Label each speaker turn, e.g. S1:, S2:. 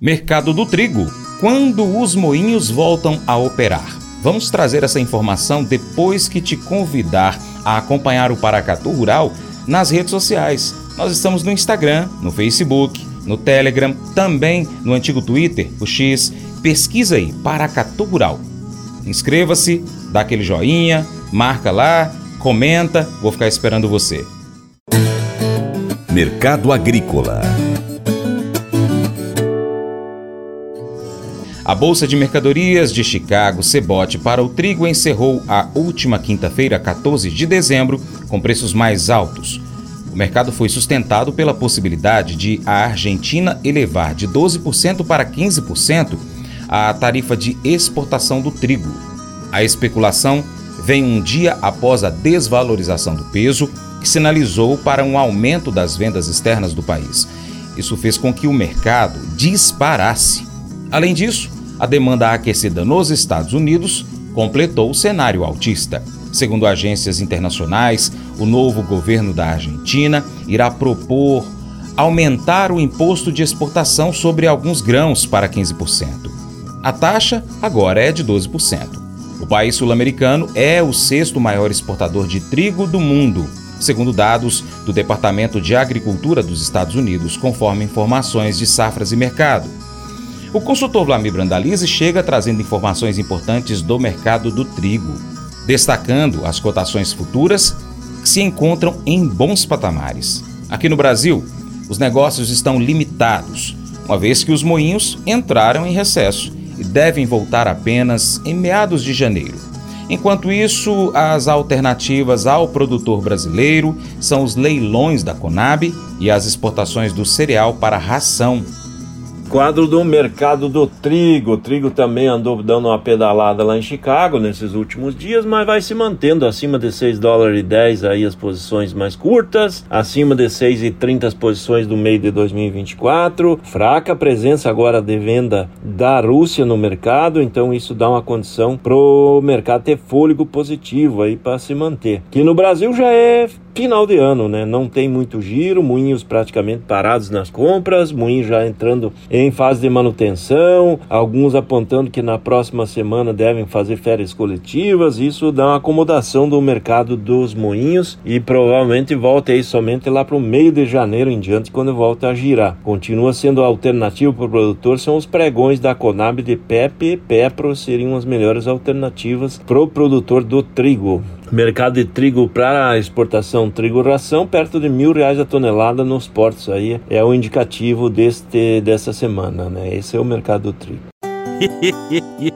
S1: Mercado do trigo. Quando os moinhos voltam a operar? Vamos trazer essa informação depois que te convidar a acompanhar o Paracatu Rural nas redes sociais. Nós estamos no Instagram, no Facebook, no Telegram, também no antigo Twitter, o X. Pesquisa aí, Paracatu Rural. Inscreva-se, dá aquele joinha, marca lá, comenta, vou ficar esperando você.
S2: Mercado Agrícola
S1: A Bolsa de Mercadorias de Chicago, Cebote, para o trigo encerrou a última quinta-feira, 14 de dezembro, com preços mais altos. O mercado foi sustentado pela possibilidade de a Argentina elevar de 12% para 15% a tarifa de exportação do trigo. A especulação vem um dia após a desvalorização do peso, que sinalizou para um aumento das vendas externas do país. Isso fez com que o mercado disparasse. Além disso, a demanda aquecida nos Estados Unidos completou o cenário altista. Segundo agências internacionais, o novo governo da Argentina irá propor aumentar o imposto de exportação sobre alguns grãos para 15%. A taxa agora é de 12%. O país sul-americano é o sexto maior exportador de trigo do mundo, segundo dados do Departamento de Agricultura dos Estados Unidos, conforme informações de Safras e Mercado. O consultor Vlamir Brandalize chega trazendo informações importantes do mercado do trigo, destacando as cotações futuras que se encontram em bons patamares. Aqui no Brasil, os negócios estão limitados, uma vez que os moinhos entraram em recesso e devem voltar apenas em meados de janeiro. Enquanto isso, as alternativas ao produtor brasileiro são os leilões da Conab e as exportações do cereal para ração
S3: Quadro do mercado do trigo. O trigo também andou dando uma pedalada lá em Chicago nesses últimos dias, mas vai se mantendo acima de 6 dólares e 10 aí as posições mais curtas, acima de 6 e 30 as posições do meio de 2024. Fraca presença agora de venda da Rússia no mercado, então isso dá uma condição pro mercado ter fôlego positivo aí para se manter. Que no Brasil já é final de ano, né? Não tem muito giro, moinhos praticamente parados nas compras, moinhos já entrando em fase de manutenção, alguns apontando que na próxima semana devem fazer férias coletivas. Isso dá uma acomodação do mercado dos moinhos e provavelmente volta aí somente lá para o meio de janeiro em diante, quando volta a girar. Continua sendo alternativo para o produtor, são os pregões da Conab de PEP e PEPRO seriam as melhores alternativas para o produtor do trigo. Mercado de trigo para exportação, trigo ração, perto de mil reais a tonelada nos portos. Aí é o indicativo deste, dessa semana, né? Esse é o mercado do trigo.